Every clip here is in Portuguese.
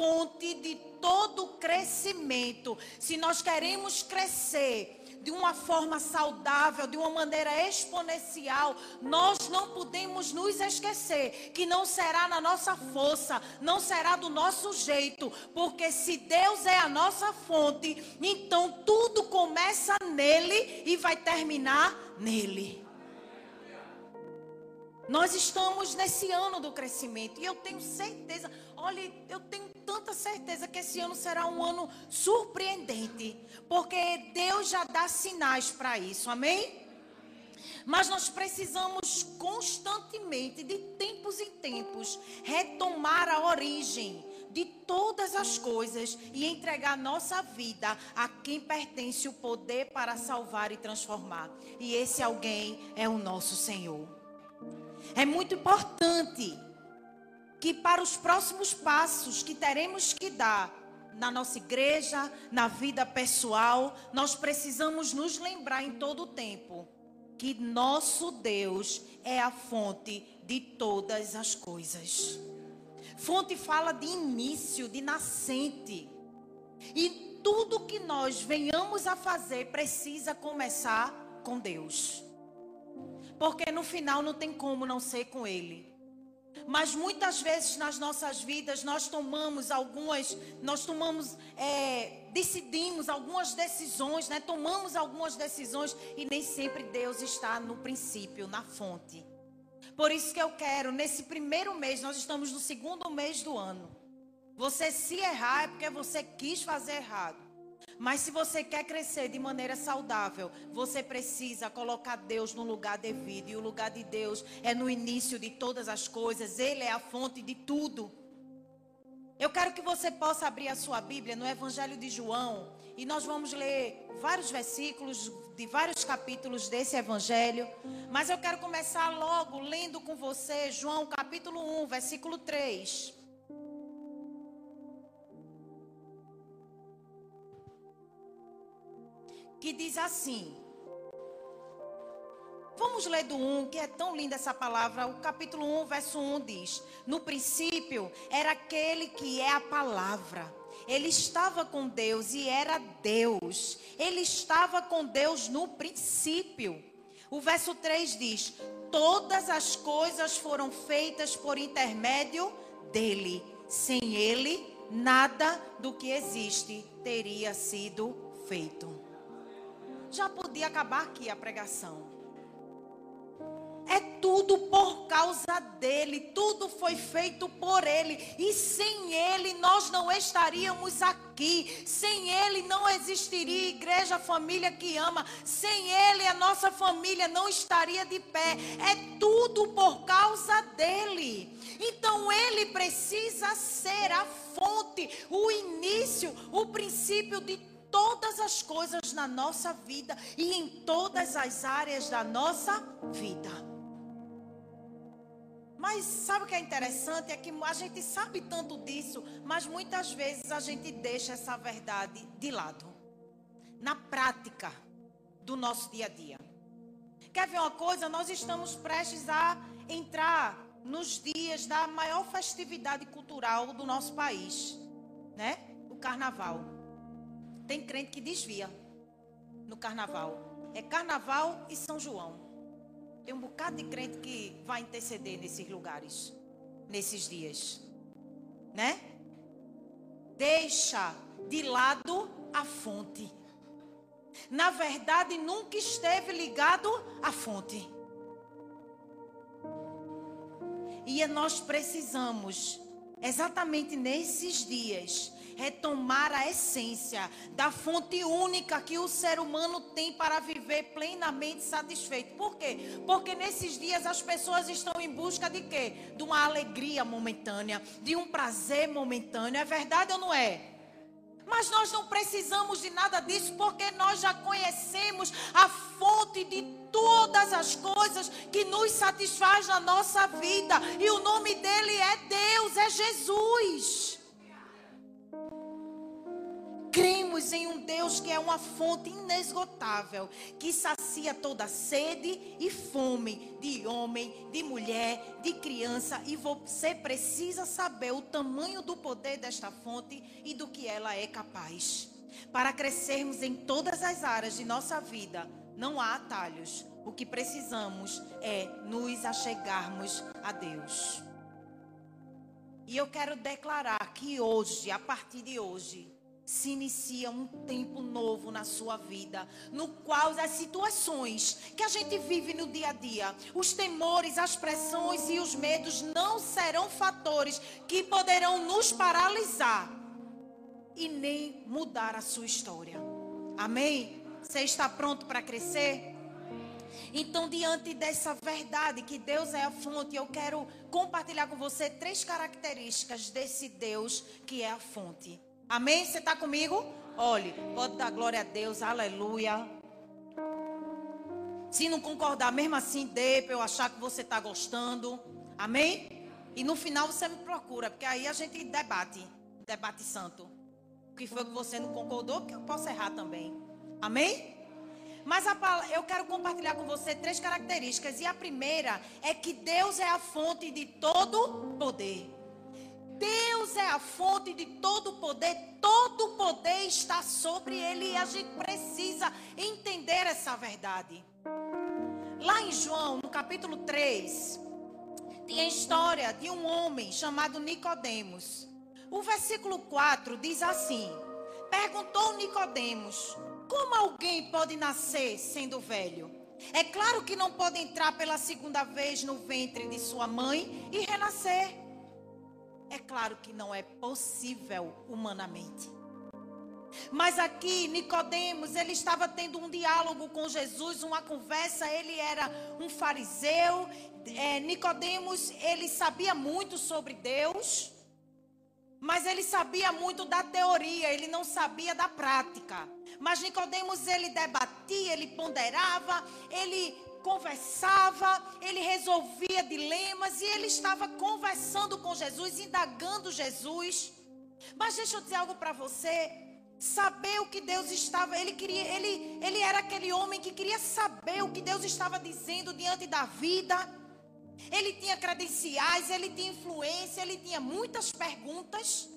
fonte de todo crescimento. Se nós queremos crescer, de uma forma saudável, de uma maneira exponencial, nós não podemos nos esquecer que não será na nossa força, não será do nosso jeito, porque se Deus é a nossa fonte, então tudo começa nele e vai terminar nele. Nós estamos nesse ano do crescimento e eu tenho certeza, olha, eu tenho tanta certeza que esse ano será um ano surpreendente, porque Deus já dá sinais para isso, amém? Mas nós precisamos constantemente, de tempos em tempos, retomar a origem de todas as coisas e entregar nossa vida a quem pertence o poder para salvar e transformar. E esse alguém é o nosso Senhor. É muito importante que para os próximos passos que teremos que dar na nossa igreja, na vida pessoal, nós precisamos nos lembrar em todo o tempo que nosso Deus é a fonte de todas as coisas. Fonte fala de início, de nascente. E tudo que nós venhamos a fazer precisa começar com Deus. Porque no final não tem como não ser com Ele. Mas muitas vezes nas nossas vidas nós tomamos algumas, nós tomamos, é, decidimos algumas decisões, né? Tomamos algumas decisões e nem sempre Deus está no princípio, na fonte. Por isso que eu quero, nesse primeiro mês, nós estamos no segundo mês do ano. Você se errar é porque você quis fazer errado. Mas se você quer crescer de maneira saudável, você precisa colocar Deus no lugar devido. E o lugar de Deus é no início de todas as coisas. Ele é a fonte de tudo. Eu quero que você possa abrir a sua Bíblia no Evangelho de João. E nós vamos ler vários versículos de vários capítulos desse Evangelho. Mas eu quero começar logo lendo com você João capítulo 1, versículo 3. Que diz assim. Vamos ler do 1, que é tão linda essa palavra. O capítulo 1, verso 1 diz: No princípio era aquele que é a palavra. Ele estava com Deus e era Deus. Ele estava com Deus no princípio. O verso 3 diz: Todas as coisas foram feitas por intermédio dele. Sem ele, nada do que existe teria sido feito já podia acabar aqui a pregação. É tudo por causa dele, tudo foi feito por ele, e sem ele nós não estaríamos aqui, sem ele não existiria igreja, família que ama, sem ele a nossa família não estaria de pé, é tudo por causa dele. Então ele precisa ser a fonte, o início, o princípio de todas as coisas na nossa vida e em todas as áreas da nossa vida. Mas sabe o que é interessante? É que a gente sabe tanto disso, mas muitas vezes a gente deixa essa verdade de lado. Na prática do nosso dia a dia. Quer ver uma coisa? Nós estamos prestes a entrar nos dias da maior festividade cultural do nosso país, né? O carnaval. Tem crente que desvia no carnaval. É carnaval e São João. Tem um bocado de crente que vai interceder nesses lugares, nesses dias. Né? Deixa de lado a fonte. Na verdade, nunca esteve ligado à fonte. E nós precisamos, exatamente nesses dias, retomar a essência da fonte única que o ser humano tem para viver plenamente satisfeito. Por quê? Porque nesses dias as pessoas estão em busca de quê? De uma alegria momentânea, de um prazer momentâneo. É verdade ou não é? Mas nós não precisamos de nada disso, porque nós já conhecemos a fonte de todas as coisas que nos satisfaz na nossa vida. E o nome dele é Deus, é Jesus. Cremos em um Deus que é uma fonte inesgotável, que sacia toda sede e fome de homem, de mulher, de criança, e você precisa saber o tamanho do poder desta fonte e do que ela é capaz. Para crescermos em todas as áreas de nossa vida, não há atalhos. O que precisamos é nos achegarmos a Deus. E eu quero declarar que hoje, a partir de hoje, se inicia um tempo novo na sua vida, no qual as situações que a gente vive no dia a dia, os temores, as pressões e os medos não serão fatores que poderão nos paralisar e nem mudar a sua história. Amém? Você está pronto para crescer? Então, diante dessa verdade que Deus é a fonte, eu quero compartilhar com você três características desse Deus que é a fonte. Amém? Você está comigo? Olhe, pode dar glória a Deus, aleluia. Se não concordar, mesmo assim, dê para eu achar que você está gostando. Amém? E no final você me procura, porque aí a gente debate, debate santo. O que foi que você não concordou, porque eu posso errar também. Amém? Mas a, eu quero compartilhar com você três características. E a primeira é que Deus é a fonte de todo poder. Deus é a fonte de todo poder. Todo poder está sobre Ele. E a gente precisa entender essa verdade. Lá em João, no capítulo 3, tem a história de um homem chamado Nicodemos. O versículo 4 diz assim: Perguntou Nicodemos: como alguém pode nascer sendo velho? É claro que não pode entrar pela segunda vez no ventre de sua mãe e renascer. É claro que não é possível humanamente. Mas aqui Nicodemos, ele estava tendo um diálogo com Jesus, uma conversa, ele era um fariseu. É, Nicodemos, ele sabia muito sobre Deus, mas ele sabia muito da teoria, ele não sabia da prática. Mas Nicodemos ele debatia, ele ponderava, ele conversava, ele resolvia dilemas e ele estava conversando com Jesus, indagando Jesus. Mas deixa eu dizer algo para você. Saber o que Deus estava, ele queria, ele, ele era aquele homem que queria saber o que Deus estava dizendo diante da vida. Ele tinha credenciais, ele tinha influência, ele tinha muitas perguntas.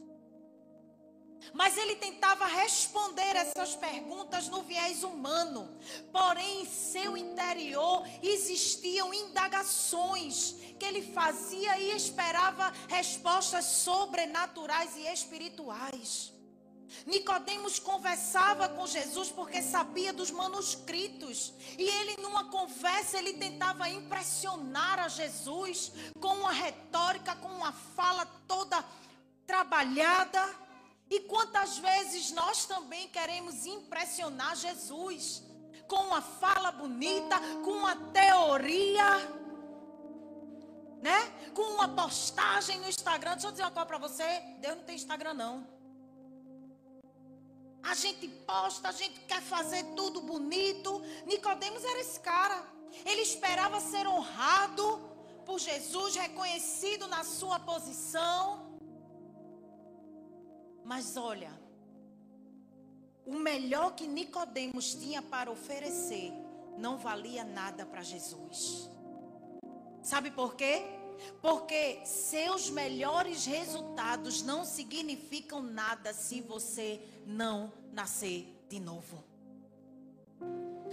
Mas ele tentava responder essas perguntas no viés humano. Porém, em seu interior existiam indagações que ele fazia e esperava respostas sobrenaturais e espirituais. Nicodemos conversava com Jesus porque sabia dos manuscritos. E ele numa conversa ele tentava impressionar a Jesus com uma retórica, com uma fala toda trabalhada. E quantas vezes nós também queremos impressionar Jesus com uma fala bonita, com uma teoria, né? Com uma postagem no Instagram. Deixa eu dizer uma coisa para você, Deus não tem Instagram não. A gente posta, a gente quer fazer tudo bonito. Nicodemos era esse cara. Ele esperava ser honrado por Jesus, reconhecido na sua posição. Mas olha, o melhor que Nicodemos tinha para oferecer não valia nada para Jesus. Sabe por quê? Porque seus melhores resultados não significam nada se você não nascer de novo.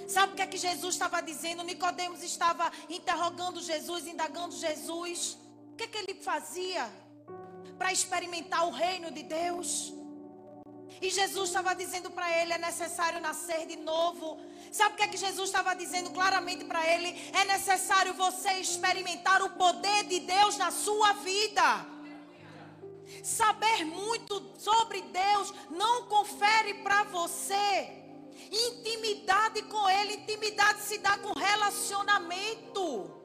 Sabe o que é que Jesus estava dizendo? Nicodemos estava interrogando Jesus, indagando Jesus. O que é que ele fazia para experimentar o reino de Deus? E Jesus estava dizendo para ele: é necessário nascer de novo. Sabe o que é que Jesus estava dizendo claramente para ele? É necessário você experimentar o poder de Deus na sua vida. Saber muito sobre Deus não confere para você intimidade com Ele. Intimidade se dá com relacionamento.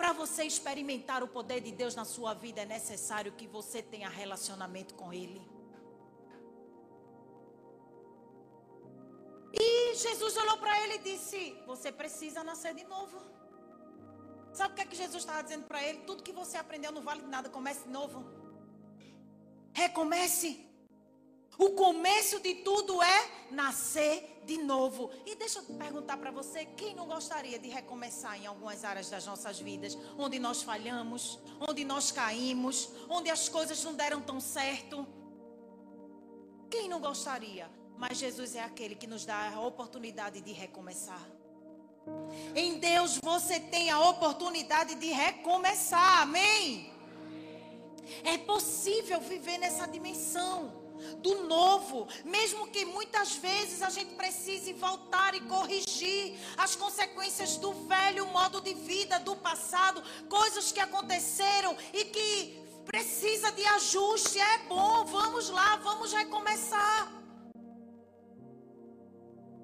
Para você experimentar o poder de Deus na sua vida, é necessário que você tenha relacionamento com Ele. E Jesus olhou para ele e disse: Você precisa nascer de novo. Sabe o que é que Jesus estava dizendo para ele? Tudo que você aprendeu não vale de nada, comece de novo. Recomece. O começo de tudo é nascer de novo. E deixa eu perguntar para você: quem não gostaria de recomeçar em algumas áreas das nossas vidas, onde nós falhamos, onde nós caímos, onde as coisas não deram tão certo? Quem não gostaria? Mas Jesus é aquele que nos dá a oportunidade de recomeçar. Em Deus você tem a oportunidade de recomeçar. Amém? É possível viver nessa dimensão do novo, mesmo que muitas vezes a gente precise voltar e corrigir as consequências do velho modo de vida do passado, coisas que aconteceram e que precisa de ajuste. É bom, vamos lá, vamos recomeçar.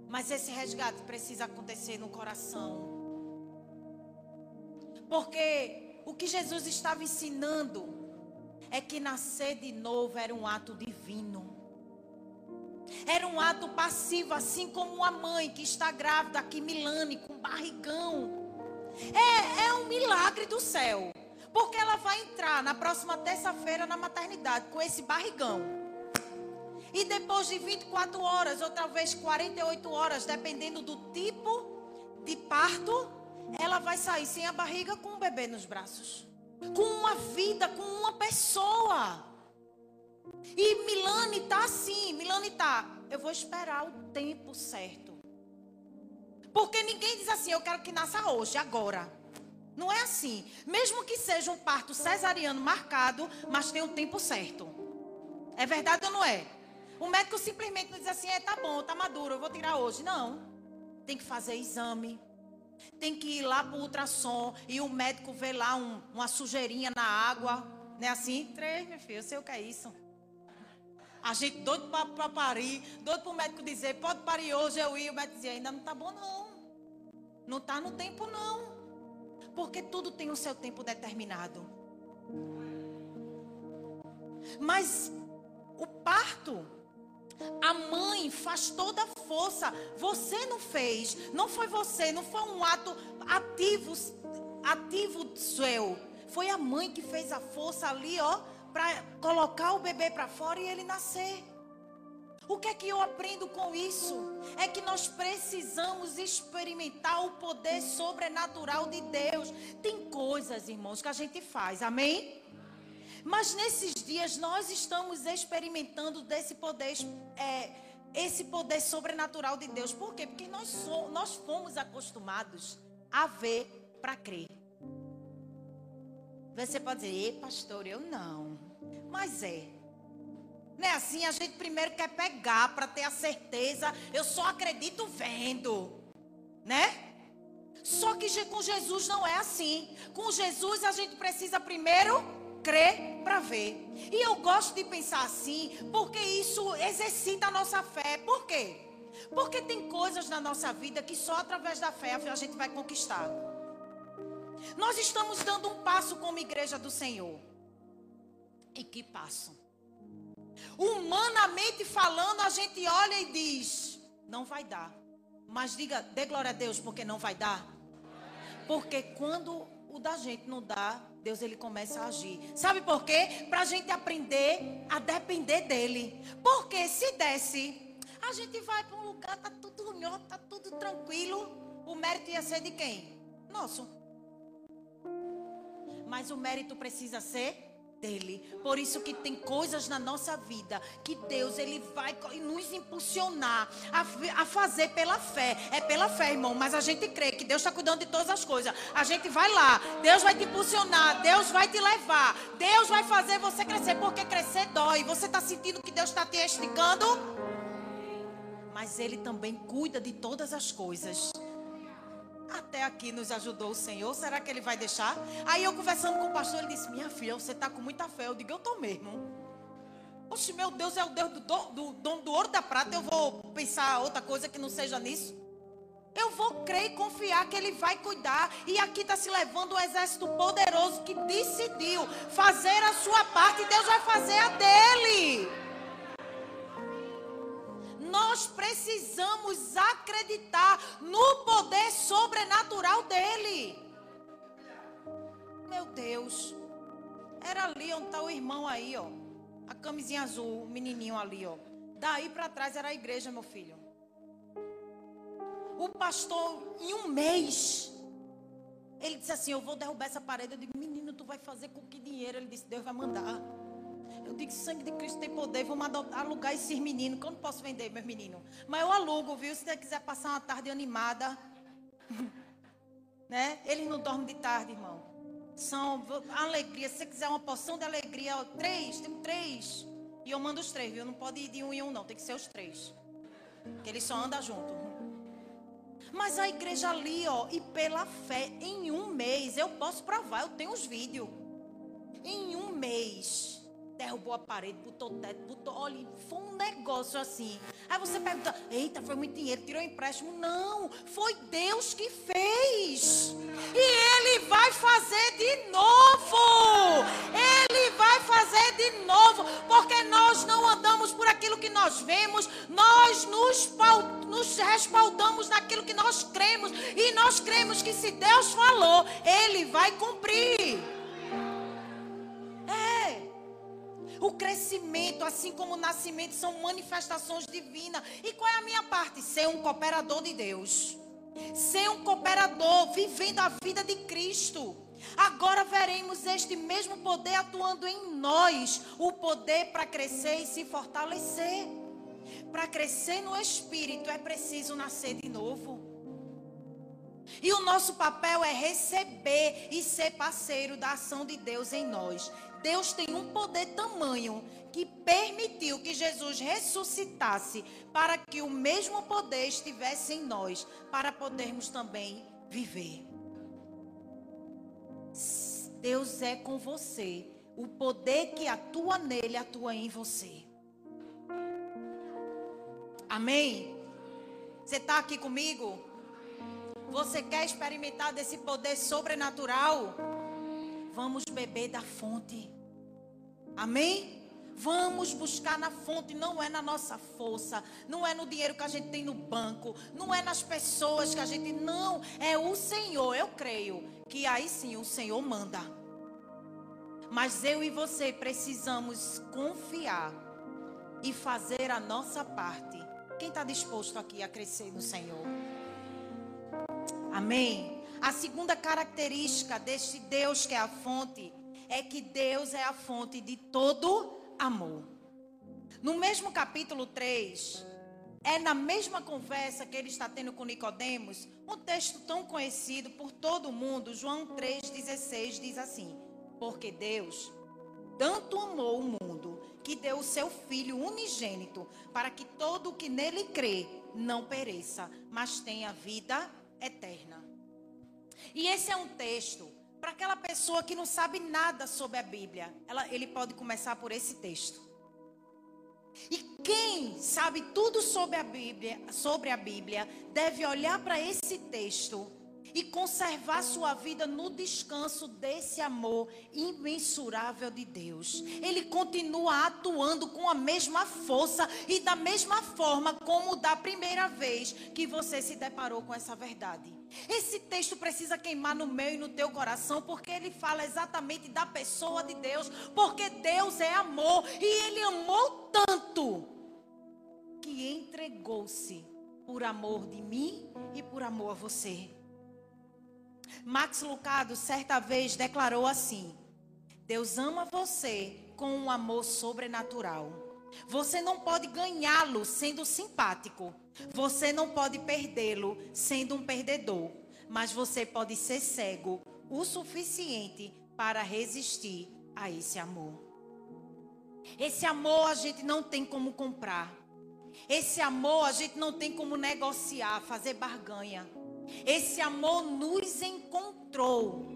Mas esse resgate precisa acontecer no coração. Porque o que Jesus estava ensinando é que nascer de novo era um ato divino. Era um ato passivo, assim como uma mãe que está grávida aqui, Milane, com barrigão. É, é um milagre do céu. Porque ela vai entrar na próxima terça-feira na maternidade com esse barrigão. E depois de 24 horas, ou talvez 48 horas, dependendo do tipo de parto, ela vai sair sem a barriga com o bebê nos braços com uma vida, com uma pessoa. E Milane tá assim, Milane tá. Eu vou esperar o tempo certo. Porque ninguém diz assim, eu quero que nasça hoje, agora. Não é assim. Mesmo que seja um parto cesariano marcado, mas tem um tempo certo. É verdade ou não é? O médico simplesmente não diz assim, é, tá bom, tá maduro, eu vou tirar hoje. Não. Tem que fazer exame tem que ir lá para o ultrassom e o médico vê lá um, uma sujeirinha na água. Não é assim? Três, meu filho, eu sei o que é isso. A gente doido para parir, doido para o médico dizer, pode parir hoje, eu ir. O médico dizia, ainda não está bom não. Não está no tempo não. Porque tudo tem o seu tempo determinado. Mas o parto a mãe faz toda a força. Você não fez. Não foi você. Não foi um ato ativo, ativo seu. Foi a mãe que fez a força ali, ó, para colocar o bebê para fora e ele nascer. O que é que eu aprendo com isso? É que nós precisamos experimentar o poder sobrenatural de Deus. Tem coisas, irmãos, que a gente faz, amém? Mas nesses dias nós estamos experimentando desse poder, é, esse poder sobrenatural de Deus. Por quê? Porque nós, somos, nós fomos acostumados a ver para crer. Você pode dizer, ei, pastor, eu não. Mas é. Não é assim? A gente primeiro quer pegar para ter a certeza. Eu só acredito vendo. Né? Só que com Jesus não é assim. Com Jesus a gente precisa primeiro crer para ver. E eu gosto de pensar assim, porque isso exercita a nossa fé. Por quê? Porque tem coisas na nossa vida que só através da fé a gente vai conquistar. Nós estamos dando um passo como igreja do Senhor. E que passo? Humanamente falando, a gente olha e diz: não vai dar. Mas diga, dê glória a Deus, porque não vai dar. Porque quando o da gente não dá, Deus ele começa a agir. Sabe por quê? Para a gente aprender a depender dele. Porque se desse, a gente vai para um lugar, tá tudo unhó, tá tudo tranquilo. O mérito ia ser de quem? Nosso. Mas o mérito precisa ser dele. Por isso que tem coisas na nossa vida que Deus ele vai nos impulsionar a, a fazer pela fé. É pela fé, irmão, mas a gente crê que Deus está cuidando de todas as coisas. A gente vai lá, Deus vai te impulsionar, Deus vai te levar, Deus vai fazer você crescer, porque crescer dói. Você está sentindo que Deus está te esticando? Mas Ele também cuida de todas as coisas. Até aqui nos ajudou o Senhor. Será que ele vai deixar? Aí eu conversando com o pastor, ele disse: Minha filha, você está com muita fé. Eu digo: Eu estou mesmo. Oxe, meu Deus é o Deus do dono do, do, do ouro da prata. Eu vou pensar outra coisa que não seja nisso. Eu vou crer e confiar que Ele vai cuidar. E aqui está se levando um exército poderoso que decidiu fazer a sua parte. E Deus vai fazer a dele. Precisamos acreditar no poder sobrenatural dele. Meu Deus. Era ali onde está o irmão aí, ó. A camisinha azul, o menininho ali, ó. Daí para trás era a igreja, meu filho. O pastor, em um mês, ele disse assim: Eu vou derrubar essa parede. Eu digo: Menino, tu vai fazer com que dinheiro? Ele disse: Deus vai mandar. Eu digo: Sangue de Cristo tem poder. Vamos alugar esses meninos. Que eu não posso vender, meus meninos. Mas eu alugo, viu? Se você quiser passar uma tarde animada. né? Eles não dormem de tarde, irmão. São alegria. Se você quiser uma porção de alegria, ó, três, tem três. E eu mando os três, viu? Não pode ir de um em um, não. Tem que ser os três. Que eles só andam junto. Mas a igreja ali, ó, e pela fé, em um mês, eu posso provar, eu tenho os vídeos. Em um mês, derrubou a parede, botou teto, botou. Olha, foi um negócio assim. Aí você pergunta: eita, foi muito dinheiro, tirou empréstimo. Não, foi Deus que fez. E Ele vai fazer de novo. Ele vai fazer de novo. Porque nós não andamos por aquilo que nós vemos, nós nos, nos respaldamos naquilo que nós cremos. E nós cremos que se Deus falou, Ele vai cumprir. O crescimento, assim como o nascimento, são manifestações divinas. E qual é a minha parte? Ser um cooperador de Deus. Ser um cooperador, vivendo a vida de Cristo. Agora veremos este mesmo poder atuando em nós o poder para crescer e se fortalecer. Para crescer no espírito é preciso nascer de novo. E o nosso papel é receber e ser parceiro da ação de Deus em nós. Deus tem um poder tamanho que permitiu que Jesus ressuscitasse para que o mesmo poder estivesse em nós, para podermos também viver. Deus é com você. O poder que atua nele atua em você. Amém? Você está aqui comigo? Você quer experimentar desse poder sobrenatural? Vamos beber da fonte. Amém? Vamos buscar na fonte, não é na nossa força, não é no dinheiro que a gente tem no banco, não é nas pessoas que a gente. Não, é o Senhor. Eu creio que aí sim o Senhor manda. Mas eu e você precisamos confiar e fazer a nossa parte. Quem está disposto aqui a crescer no Senhor? Amém? A segunda característica deste Deus que é a fonte é que Deus é a fonte de todo amor. No mesmo capítulo 3, é na mesma conversa que ele está tendo com Nicodemos, um texto tão conhecido por todo mundo, João 3:16 diz assim: Porque Deus tanto amou o mundo que deu o seu filho unigênito para que todo o que nele crê não pereça, mas tenha vida eterna. E esse é um texto para aquela pessoa que não sabe nada sobre a Bíblia, ela, ele pode começar por esse texto. E quem sabe tudo sobre a Bíblia, sobre a Bíblia, deve olhar para esse texto e conservar sua vida no descanso desse amor imensurável de Deus. Ele continua atuando com a mesma força e da mesma forma como da primeira vez que você se deparou com essa verdade. Esse texto precisa queimar no meu e no teu coração, porque ele fala exatamente da pessoa de Deus, porque Deus é amor e ele amou tanto que entregou-se por amor de mim e por amor a você. Max Lucado certa vez declarou assim: Deus ama você com um amor sobrenatural. Você não pode ganhá-lo sendo simpático. Você não pode perdê-lo sendo um perdedor. Mas você pode ser cego o suficiente para resistir a esse amor. Esse amor a gente não tem como comprar. Esse amor a gente não tem como negociar, fazer barganha. Esse amor nos encontrou.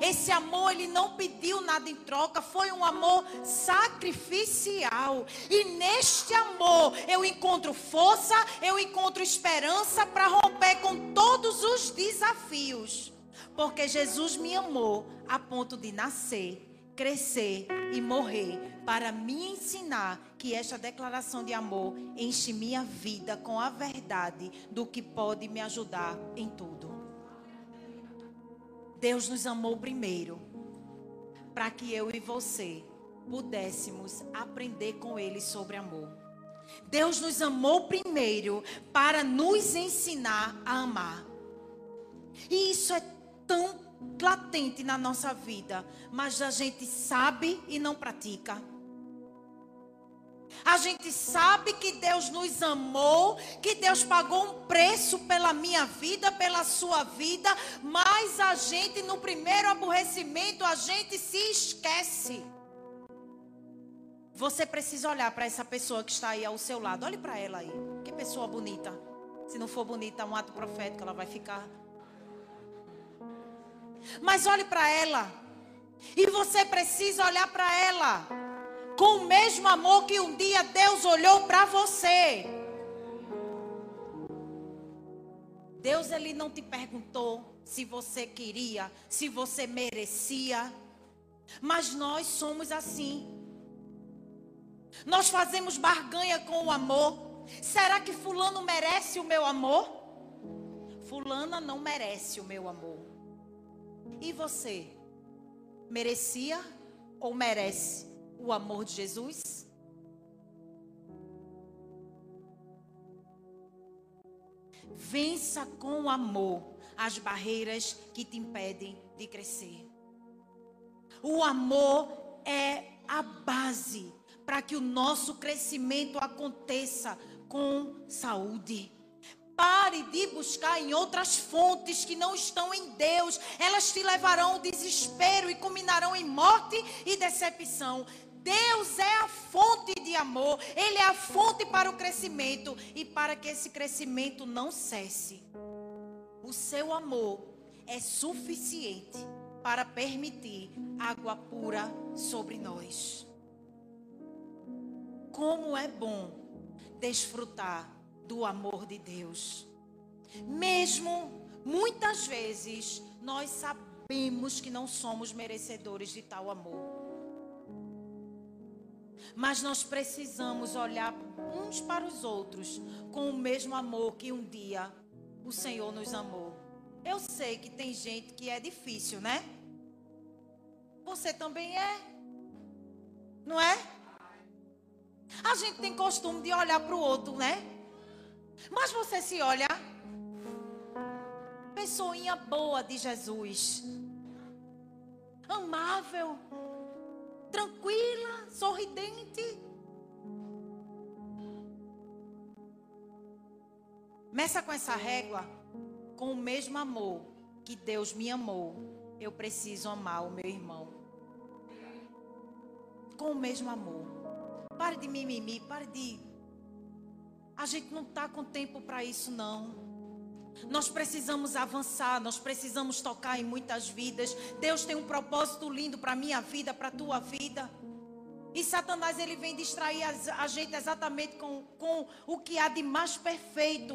Esse amor ele não pediu nada em troca, foi um amor sacrificial. E neste amor eu encontro força, eu encontro esperança para romper com todos os desafios. Porque Jesus me amou a ponto de nascer, crescer e morrer para me ensinar que esta declaração de amor enche minha vida com a verdade do que pode me ajudar em tudo. Deus nos amou primeiro para que eu e você pudéssemos aprender com ele sobre amor. Deus nos amou primeiro para nos ensinar a amar. E isso é tão latente na nossa vida, mas a gente sabe e não pratica. A gente sabe que Deus nos amou, que Deus pagou um preço pela minha vida, pela sua vida, mas a gente, no primeiro aborrecimento, a gente se esquece. Você precisa olhar para essa pessoa que está aí ao seu lado. Olhe para ela aí. Que pessoa bonita. Se não for bonita, um ato profético, ela vai ficar. Mas olhe para ela. E você precisa olhar para ela com o mesmo amor que um dia Deus olhou para você. Deus ele não te perguntou se você queria, se você merecia, mas nós somos assim. Nós fazemos barganha com o amor. Será que fulano merece o meu amor? Fulana não merece o meu amor. E você? Merecia ou merece o amor de Jesus? Vença com amor as barreiras que te impedem de crescer. O amor é a base para que o nosso crescimento aconteça com saúde. Pare de buscar em outras fontes que não estão em Deus. Elas te levarão ao desespero e culminarão em morte e decepção. Deus é a fonte de amor, Ele é a fonte para o crescimento e para que esse crescimento não cesse. O seu amor é suficiente para permitir água pura sobre nós. Como é bom desfrutar do amor de Deus. Mesmo muitas vezes nós sabemos que não somos merecedores de tal amor. Mas nós precisamos olhar uns para os outros com o mesmo amor que um dia o Senhor nos amou. Eu sei que tem gente que é difícil, né? Você também é. Não é? A gente tem costume de olhar para o outro, né? Mas você se olha, pessoinha boa de Jesus, amável, tranquila, sorridente. Meça com essa régua, com o mesmo amor que Deus me amou, eu preciso amar o meu irmão. Com o mesmo amor. Pare de mimimi, pare de. A gente não está com tempo para isso, não. Nós precisamos avançar, nós precisamos tocar em muitas vidas. Deus tem um propósito lindo para a minha vida, para a tua vida. E Satanás ele vem distrair a gente exatamente com, com o que há de mais perfeito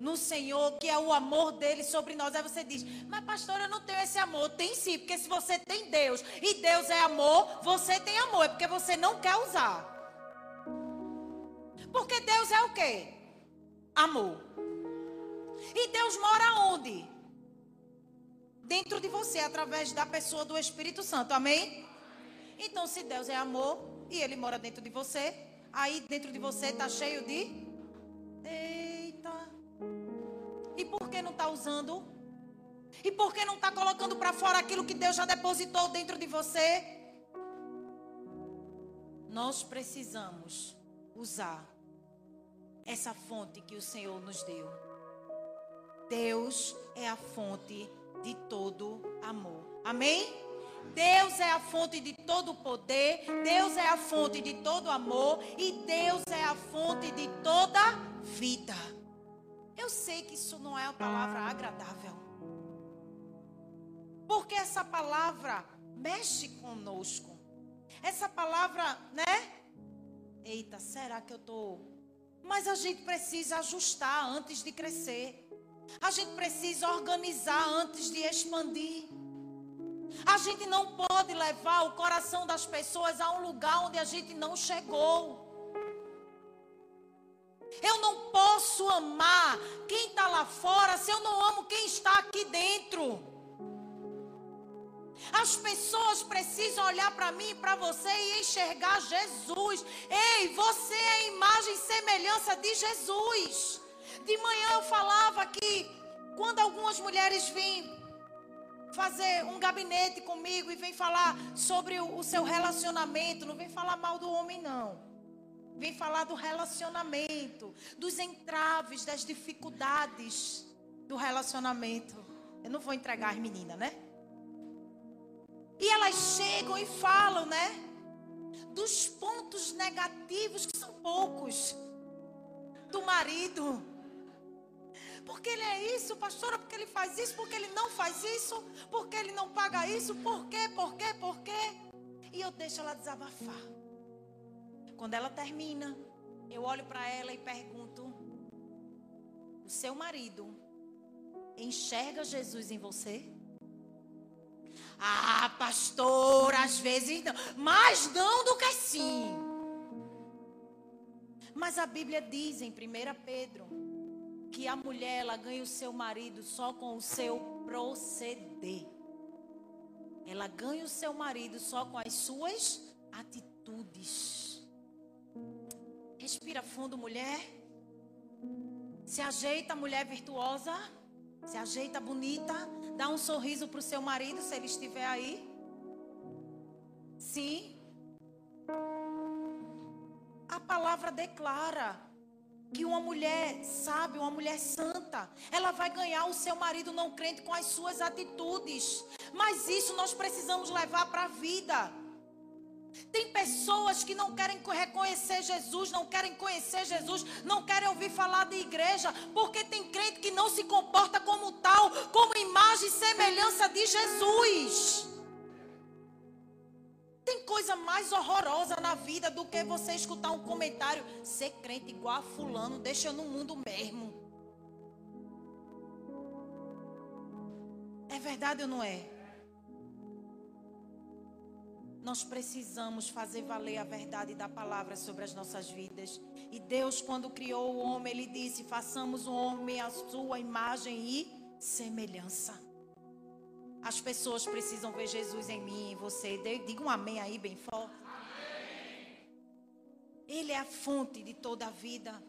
no Senhor, que é o amor dele sobre nós. Aí você diz, mas pastor, eu não tenho esse amor. Tem sim, porque se você tem Deus e Deus é amor, você tem amor. É porque você não quer usar. Porque Deus é o quê? Amor. E Deus mora onde? Dentro de você, através da pessoa do Espírito Santo. Amém? Então, se Deus é amor e Ele mora dentro de você, aí dentro de você está cheio de. Eita. E por que não está usando? E por que não está colocando para fora aquilo que Deus já depositou dentro de você? Nós precisamos usar essa fonte que o Senhor nos deu. Deus é a fonte de todo amor. Amém? Deus é a fonte de todo poder, Deus é a fonte de todo amor e Deus é a fonte de toda vida. Eu sei que isso não é uma palavra agradável. Porque essa palavra mexe conosco. Essa palavra, né? Eita, será que eu estou mas a gente precisa ajustar antes de crescer. A gente precisa organizar antes de expandir. A gente não pode levar o coração das pessoas a um lugar onde a gente não chegou. Eu não posso amar quem está lá fora se eu não amo quem está aqui dentro. As pessoas precisam olhar para mim e para você e enxergar Jesus. Ei, você é a imagem e semelhança de Jesus. De manhã eu falava que quando algumas mulheres vêm fazer um gabinete comigo e vem falar sobre o, o seu relacionamento, não vem falar mal do homem, não. Vem falar do relacionamento, dos entraves, das dificuldades do relacionamento. Eu não vou entregar as meninas, né? E elas chegam e falam, né? Dos pontos negativos, que são poucos, do marido. Porque ele é isso, pastora, porque ele faz isso, porque ele não faz isso, porque ele não paga isso, por quê, por quê, por quê? E eu deixo ela desabafar. Quando ela termina, eu olho para ela e pergunto: O seu marido enxerga Jesus em você? Ah, pastor, às vezes não, mas não do que sim. Mas a Bíblia diz em 1 Pedro que a mulher ela ganha o seu marido só com o seu proceder. Ela ganha o seu marido só com as suas atitudes. Respira fundo, mulher. Se ajeita, mulher virtuosa. Se ajeita bonita. Dá um sorriso para o seu marido se ele estiver aí. Sim. A palavra declara que uma mulher sábia, uma mulher santa, ela vai ganhar o seu marido não crente com as suas atitudes. Mas isso nós precisamos levar para a vida. Tem pessoas que não querem reconhecer Jesus, não querem conhecer Jesus, não querem ouvir falar de igreja, porque tem crente que não se comporta como tal, como imagem e semelhança de Jesus. Tem coisa mais horrorosa na vida do que você escutar um comentário. Ser crente igual a fulano deixa no mundo mesmo. É verdade ou não é? Nós precisamos fazer valer a verdade da palavra sobre as nossas vidas. E Deus, quando criou o homem, Ele disse: façamos o homem à sua imagem e semelhança. As pessoas precisam ver Jesus em mim e você. Diga um amém aí, bem forte. Amém. Ele é a fonte de toda a vida.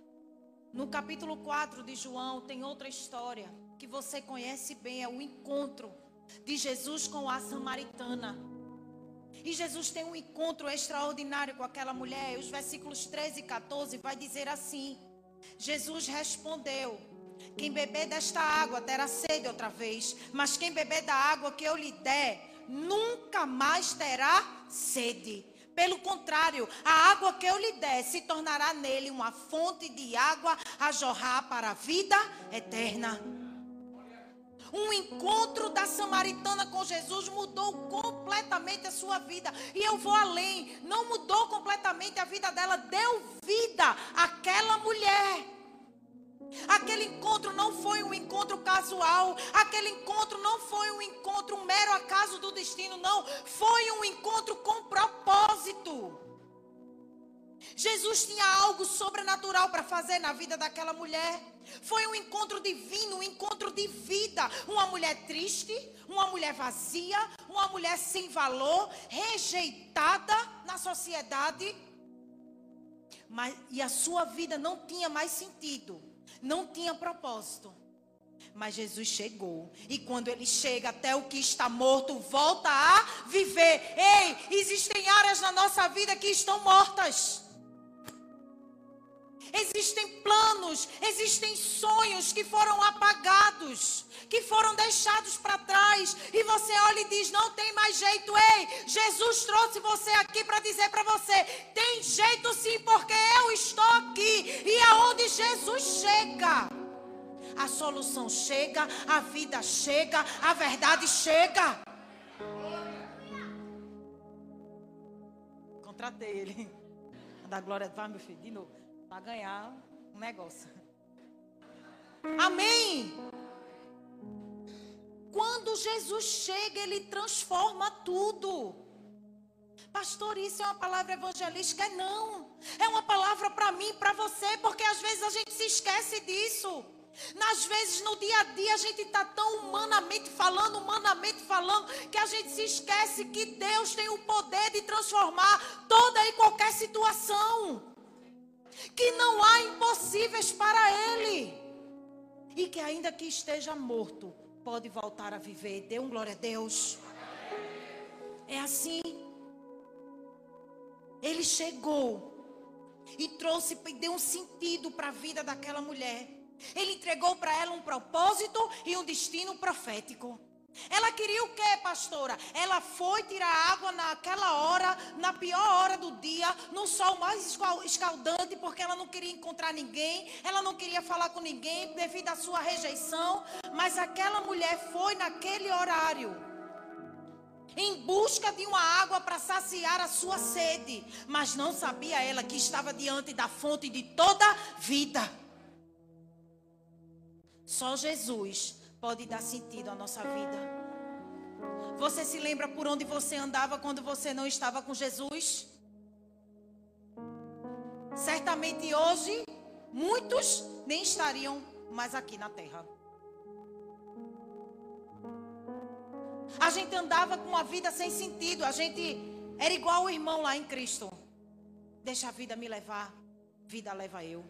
No capítulo 4 de João, tem outra história que você conhece bem: é o encontro de Jesus com a samaritana. E Jesus tem um encontro extraordinário com aquela mulher. Os versículos 13 e 14 vai dizer assim: Jesus respondeu: quem beber desta água terá sede outra vez, mas quem beber da água que eu lhe der, nunca mais terá sede. Pelo contrário, a água que eu lhe der se tornará nele uma fonte de água a jorrar para a vida eterna. Um encontro da samaritana com Jesus mudou completamente a sua vida. E eu vou além, não mudou completamente a vida dela, deu vida àquela mulher. Aquele encontro não foi um encontro casual. Aquele encontro não foi um encontro um mero acaso do destino, não. Foi um encontro com propósito. Jesus tinha algo sobrenatural para fazer na vida daquela mulher. Foi um encontro divino, um encontro de vida. Uma mulher triste, uma mulher vazia, uma mulher sem valor, rejeitada na sociedade. Mas, e a sua vida não tinha mais sentido não tinha propósito. Mas Jesus chegou. E quando ele chega, até o que está morto volta a viver. Ei, existem áreas na nossa vida que estão mortas. Existem planos, existem sonhos que foram apagados, que foram deixados para trás. E você olha e diz: não tem mais jeito. Ei, Jesus trouxe você aqui para dizer para você: tem jeito sim, porque eu estou aqui. E aonde Jesus chega, a solução chega, a vida chega, a verdade chega. Contratei ele. Da glória, vai meu filho, de novo para ganhar um negócio. Amém. Quando Jesus chega, ele transforma tudo. Pastor, isso é uma palavra evangelística? Não. É uma palavra para mim, para você, porque às vezes a gente se esquece disso. Nas vezes, no dia a dia, a gente está tão humanamente falando, humanamente falando, que a gente se esquece que Deus tem o poder de transformar toda e qualquer situação. Que não há impossíveis para Ele. E que ainda que esteja morto, pode voltar a viver. Dê um glória a Deus. É assim. Ele chegou e trouxe e deu um sentido para a vida daquela mulher. Ele entregou para ela um propósito e um destino profético. Ela queria o que, pastora? Ela foi tirar água naquela hora, na pior hora do dia, no sol mais escaldante, porque ela não queria encontrar ninguém, ela não queria falar com ninguém devido à sua rejeição. Mas aquela mulher foi naquele horário, em busca de uma água para saciar a sua sede, mas não sabia ela que estava diante da fonte de toda vida. Só Jesus pode dar sentido à nossa vida. Você se lembra por onde você andava quando você não estava com Jesus? Certamente hoje, muitos nem estariam mais aqui na terra. A gente andava com uma vida sem sentido. A gente era igual o irmão lá em Cristo. Deixa a vida me levar, vida leva eu.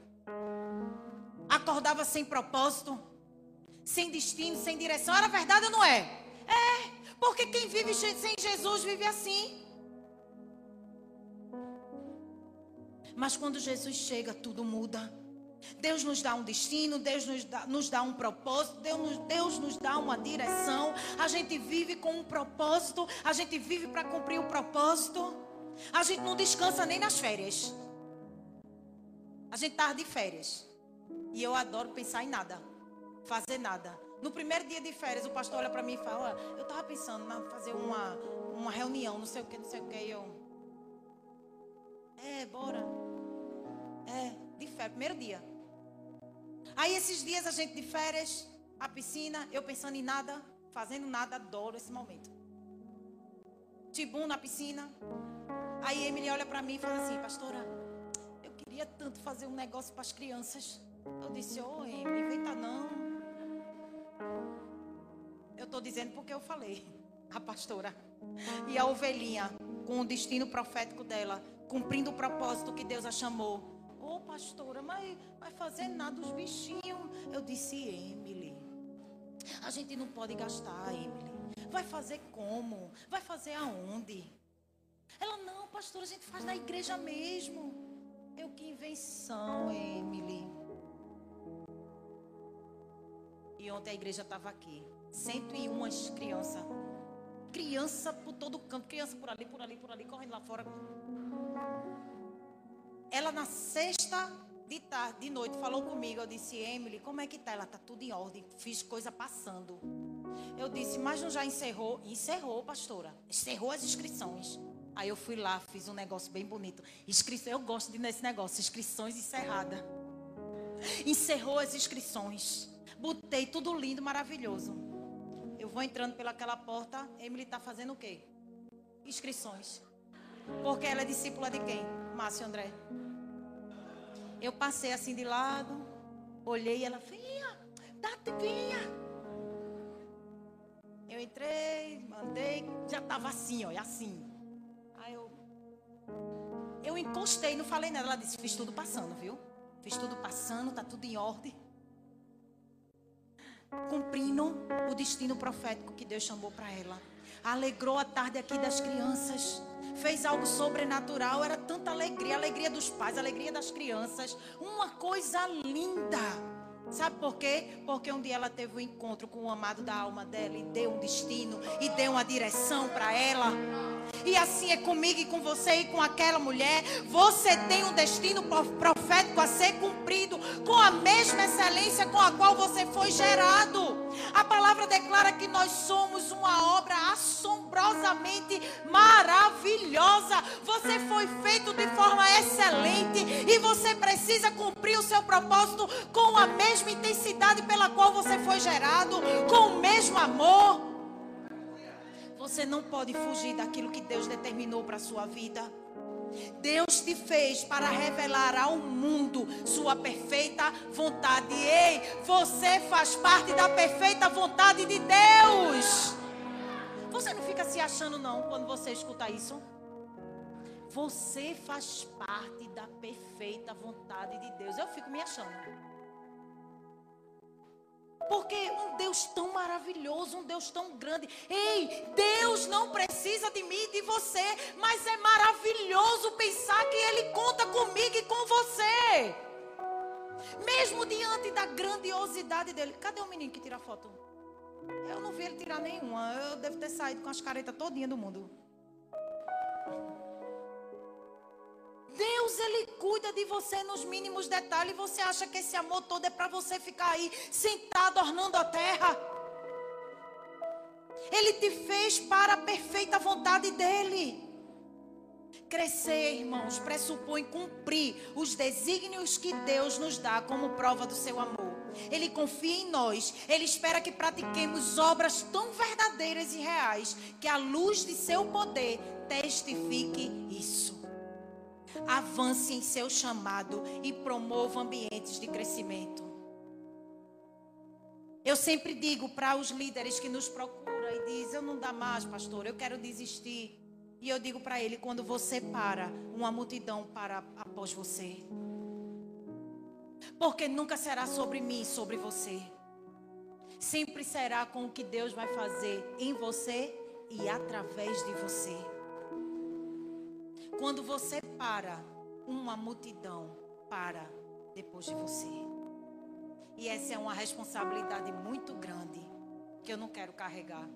Acordava sem propósito sem destino, sem direção. Era verdade ou não é? É, porque quem vive sem Jesus vive assim. Mas quando Jesus chega, tudo muda. Deus nos dá um destino, Deus nos dá, nos dá um propósito, Deus nos, Deus nos dá uma direção. A gente vive com um propósito, a gente vive para cumprir o propósito. A gente não descansa nem nas férias. A gente está de férias. E eu adoro pensar em nada fazer nada. No primeiro dia de férias, o pastor olha para mim e fala: Eu estava pensando em fazer uma, uma reunião, não sei o que, não sei o que. E eu. É, bora. É, de férias, primeiro dia. Aí esses dias a gente de férias, a piscina, eu pensando em nada, fazendo nada, adoro esse momento. Tibum na piscina. Aí Emily olha para mim e fala assim: Pastora, eu queria tanto fazer um negócio para as crianças. Eu disse: Ô, oh, Emily, inventa não. Eu estou dizendo porque eu falei. A pastora. E a ovelhinha, com o destino profético dela, cumprindo o propósito que Deus a chamou. Ô, oh, pastora, mas vai fazer nada os bichinhos. Eu disse, Emily. A gente não pode gastar, Emily. Vai fazer como? Vai fazer aonde? Ela, não, pastora, a gente faz na igreja mesmo. Eu, que invenção, Emily. E ontem a igreja estava aqui. 101 crianças. Criança por todo canto, criança por ali, por ali, por ali, correndo lá fora. Ela na sexta de tarde, de noite, falou comigo. Eu disse, Emily, como é que tá? Ela tá tudo em ordem. Fiz coisa passando. Eu disse, mas não já encerrou? Encerrou, pastora. Encerrou as inscrições. Aí eu fui lá, fiz um negócio bem bonito. Inscrição, eu gosto de nesse negócio, inscrições encerrada. Encerrou as inscrições. Botei tudo lindo, maravilhoso. Eu vou entrando pelaquela porta, Emily está fazendo o quê? Inscrições. Porque ela é discípula de quem? Márcio André. Eu passei assim de lado, olhei ela, vinha, dá-te, vinha. Eu entrei, mandei, já estava assim, olha, assim. Aí eu, eu encostei, não falei nada. Ela disse, fiz tudo passando, viu? Fiz tudo passando, tá tudo em ordem cumprindo o destino profético que Deus chamou para ela. Alegrou a tarde aqui das crianças. Fez algo sobrenatural. Era tanta alegria. alegria dos pais, alegria das crianças. Uma coisa linda. Sabe por quê? Porque um dia ela teve um encontro com o amado da alma dela e deu um destino e deu uma direção para ela. E assim é comigo e com você e com aquela mulher. Você tem um destino profético a ser cumprido com a mesma excelência com a qual você foi gerado. A palavra declara que nós somos uma obra assombrosamente maravilhosa. Você foi feito de forma excelente e você precisa cumprir o seu propósito com a mesma intensidade pela qual você foi gerado, com o mesmo amor. Você não pode fugir daquilo que Deus determinou para a sua vida. Deus te fez para revelar ao mundo sua perfeita vontade. Ei, você faz parte da perfeita vontade de Deus. Você não fica se achando não quando você escuta isso? Você faz parte da perfeita vontade de Deus. Eu fico me achando. Porque um Deus tão maravilhoso, um Deus tão grande. Ei, Deus não precisa de mim e de você, mas é maravilhoso pensar que Ele conta comigo e com você. Mesmo diante da grandiosidade dele. Cadê o menino que tira foto? Eu não vi ele tirar nenhuma. Eu devo ter saído com as caretas todinha do mundo. Deus, Ele cuida de você nos mínimos detalhes. Você acha que esse amor todo é para você ficar aí sentado ornando a terra? Ele te fez para a perfeita vontade dEle. Crescer, irmãos, pressupõe cumprir os desígnios que Deus nos dá como prova do seu amor. Ele confia em nós. Ele espera que pratiquemos obras tão verdadeiras e reais que a luz de seu poder testifique isso avance em seu chamado e promova ambientes de crescimento. Eu sempre digo para os líderes que nos procuram e diz: "Eu não dá mais, pastor, eu quero desistir". E eu digo para ele: quando você para, uma multidão para após você. Porque nunca será sobre mim, sobre você. Sempre será com o que Deus vai fazer em você e através de você. Quando você para, uma multidão para depois de você. E essa é uma responsabilidade muito grande que eu não quero carregar.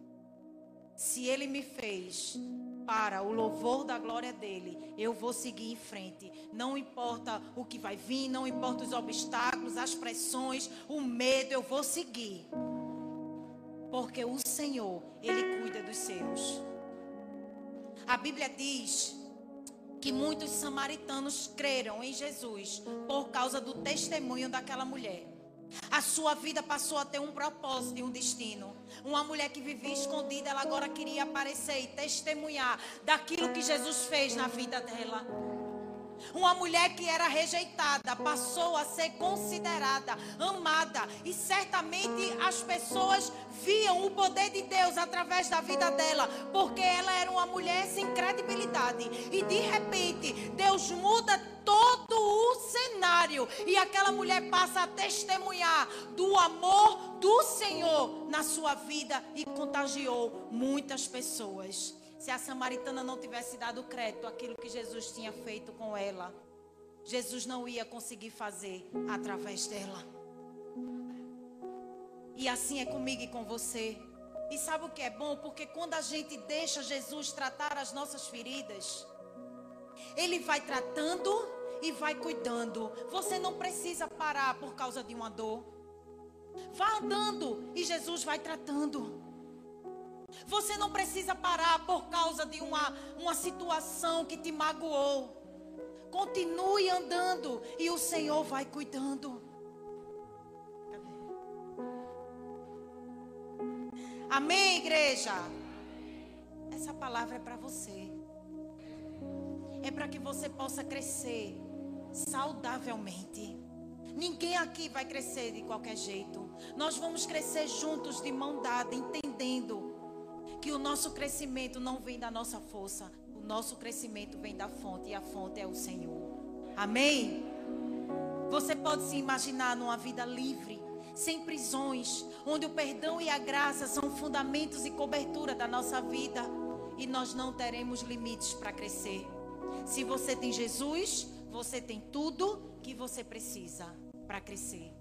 Se ele me fez para o louvor da glória dele, eu vou seguir em frente. Não importa o que vai vir, não importa os obstáculos, as pressões, o medo, eu vou seguir. Porque o Senhor, ele cuida dos seus. A Bíblia diz que muitos samaritanos creram em Jesus por causa do testemunho daquela mulher. A sua vida passou a ter um propósito e um destino. Uma mulher que vivia escondida, ela agora queria aparecer e testemunhar daquilo que Jesus fez na vida dela. Uma mulher que era rejeitada passou a ser considerada, amada, e certamente as pessoas viam o poder de Deus através da vida dela, porque ela era uma mulher sem credibilidade. E de repente, Deus muda todo o cenário e aquela mulher passa a testemunhar do amor do Senhor na sua vida e contagiou muitas pessoas. Se a samaritana não tivesse dado crédito àquilo que Jesus tinha feito com ela, Jesus não ia conseguir fazer através dela. E assim é comigo e com você. E sabe o que é bom? Porque quando a gente deixa Jesus tratar as nossas feridas, Ele vai tratando e vai cuidando. Você não precisa parar por causa de uma dor. Vá andando e Jesus vai tratando. Você não precisa parar por causa de uma, uma situação que te magoou. Continue andando e o Senhor vai cuidando. Amém, igreja? Essa palavra é para você. É para que você possa crescer saudavelmente. Ninguém aqui vai crescer de qualquer jeito. Nós vamos crescer juntos de mão dada, entendendo que o nosso crescimento não vem da nossa força, o nosso crescimento vem da fonte e a fonte é o Senhor. Amém? Você pode se imaginar numa vida livre, sem prisões, onde o perdão e a graça são fundamentos e cobertura da nossa vida e nós não teremos limites para crescer. Se você tem Jesus, você tem tudo que você precisa para crescer.